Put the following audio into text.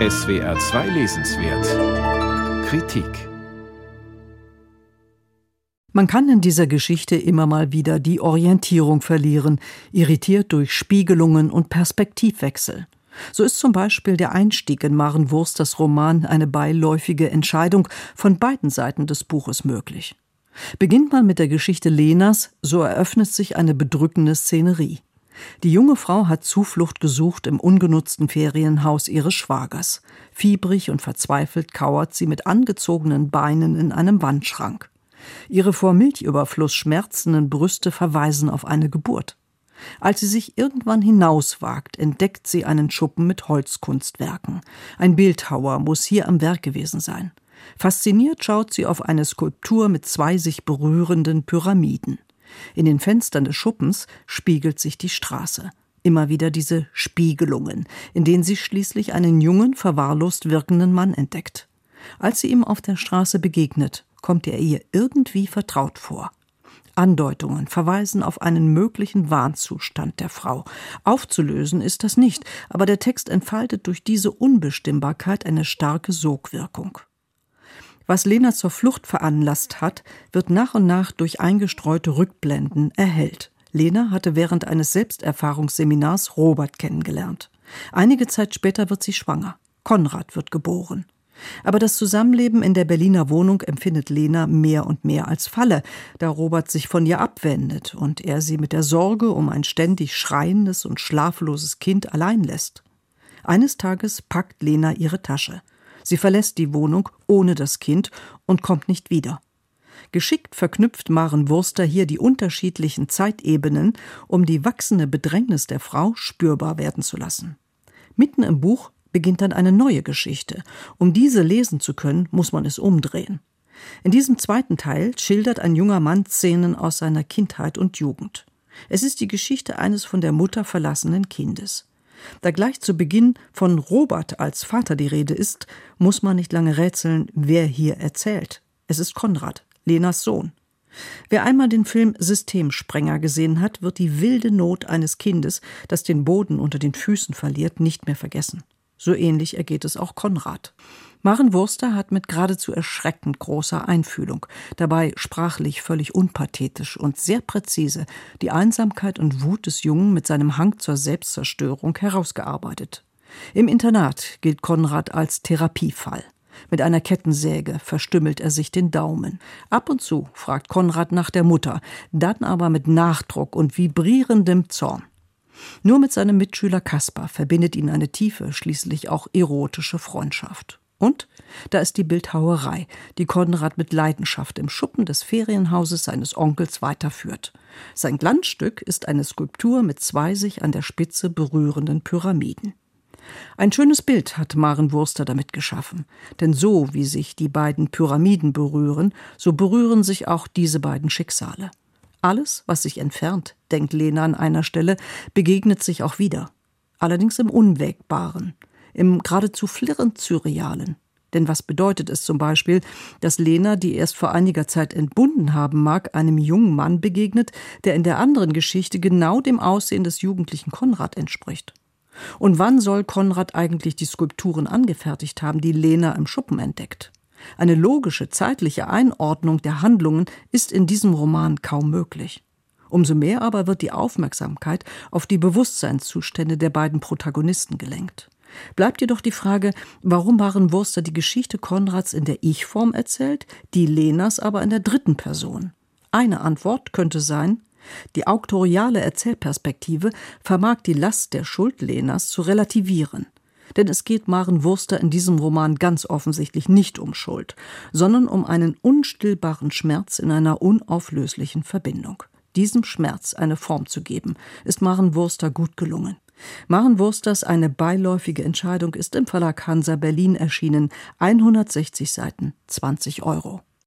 SWR 2 Lesenswert Kritik Man kann in dieser Geschichte immer mal wieder die Orientierung verlieren, irritiert durch Spiegelungen und Perspektivwechsel. So ist zum Beispiel der Einstieg in Maren Wursters Roman eine beiläufige Entscheidung von beiden Seiten des Buches möglich. Beginnt man mit der Geschichte Lenas, so eröffnet sich eine bedrückende Szenerie. Die junge Frau hat Zuflucht gesucht im ungenutzten Ferienhaus ihres Schwagers. Fiebrig und verzweifelt kauert sie mit angezogenen Beinen in einem Wandschrank. Ihre vor Milchüberfluss schmerzenden Brüste verweisen auf eine Geburt. Als sie sich irgendwann hinauswagt, entdeckt sie einen Schuppen mit Holzkunstwerken. Ein Bildhauer muss hier am Werk gewesen sein. Fasziniert schaut sie auf eine Skulptur mit zwei sich berührenden Pyramiden. In den Fenstern des Schuppens spiegelt sich die Straße. Immer wieder diese Spiegelungen, in denen sie schließlich einen jungen, verwahrlost wirkenden Mann entdeckt. Als sie ihm auf der Straße begegnet, kommt er ihr irgendwie vertraut vor. Andeutungen verweisen auf einen möglichen Wahnzustand der Frau. Aufzulösen ist das nicht, aber der Text entfaltet durch diese Unbestimmbarkeit eine starke Sogwirkung. Was Lena zur Flucht veranlasst hat, wird nach und nach durch eingestreute Rückblenden erhellt. Lena hatte während eines Selbsterfahrungsseminars Robert kennengelernt. Einige Zeit später wird sie schwanger. Konrad wird geboren. Aber das Zusammenleben in der Berliner Wohnung empfindet Lena mehr und mehr als Falle, da Robert sich von ihr abwendet und er sie mit der Sorge um ein ständig schreiendes und schlafloses Kind allein lässt. Eines Tages packt Lena ihre Tasche. Sie verlässt die Wohnung ohne das Kind und kommt nicht wieder. Geschickt verknüpft Maren Wurster hier die unterschiedlichen Zeitebenen, um die wachsende Bedrängnis der Frau spürbar werden zu lassen. Mitten im Buch beginnt dann eine neue Geschichte. Um diese lesen zu können, muss man es umdrehen. In diesem zweiten Teil schildert ein junger Mann Szenen aus seiner Kindheit und Jugend. Es ist die Geschichte eines von der Mutter verlassenen Kindes. Da gleich zu Beginn von Robert als Vater die Rede ist, muss man nicht lange rätseln, wer hier erzählt. Es ist Konrad, Lenas Sohn. Wer einmal den Film Systemsprenger gesehen hat, wird die wilde Not eines Kindes, das den Boden unter den Füßen verliert, nicht mehr vergessen. So ähnlich ergeht es auch Konrad. Maren Wurster hat mit geradezu erschreckend großer Einfühlung, dabei sprachlich völlig unpathetisch und sehr präzise, die Einsamkeit und Wut des Jungen mit seinem Hang zur Selbstzerstörung herausgearbeitet. Im Internat gilt Konrad als Therapiefall. Mit einer Kettensäge verstümmelt er sich den Daumen. Ab und zu fragt Konrad nach der Mutter, dann aber mit Nachdruck und vibrierendem Zorn. Nur mit seinem Mitschüler Kaspar verbindet ihn eine tiefe, schließlich auch erotische Freundschaft. Und da ist die Bildhauerei, die Konrad mit Leidenschaft im Schuppen des Ferienhauses seines Onkels weiterführt. Sein Glanzstück ist eine Skulptur mit zwei sich an der Spitze berührenden Pyramiden. Ein schönes Bild hat Maren Wurster damit geschaffen, denn so wie sich die beiden Pyramiden berühren, so berühren sich auch diese beiden Schicksale. Alles, was sich entfernt, denkt Lena an einer Stelle, begegnet sich auch wieder. Allerdings im Unwägbaren, im geradezu flirrend Surrealen. Denn was bedeutet es zum Beispiel, dass Lena, die erst vor einiger Zeit entbunden haben mag, einem jungen Mann begegnet, der in der anderen Geschichte genau dem Aussehen des jugendlichen Konrad entspricht? Und wann soll Konrad eigentlich die Skulpturen angefertigt haben, die Lena im Schuppen entdeckt? Eine logische zeitliche Einordnung der Handlungen ist in diesem Roman kaum möglich. Umso mehr aber wird die Aufmerksamkeit auf die Bewusstseinszustände der beiden Protagonisten gelenkt. Bleibt jedoch die Frage, warum Maren Wurster die Geschichte Konrads in der Ich-Form erzählt, die Lenas aber in der dritten Person. Eine Antwort könnte sein, die auktoriale Erzählperspektive vermag die Last der Schuld Lenas zu relativieren. Denn es geht Maren Wurster in diesem Roman ganz offensichtlich nicht um Schuld, sondern um einen unstillbaren Schmerz in einer unauflöslichen Verbindung. Diesem Schmerz eine Form zu geben, ist Maren Wurster gut gelungen. Maren Wursters Eine beiläufige Entscheidung ist im Verlag Hansa Berlin erschienen, 160 Seiten, 20 Euro.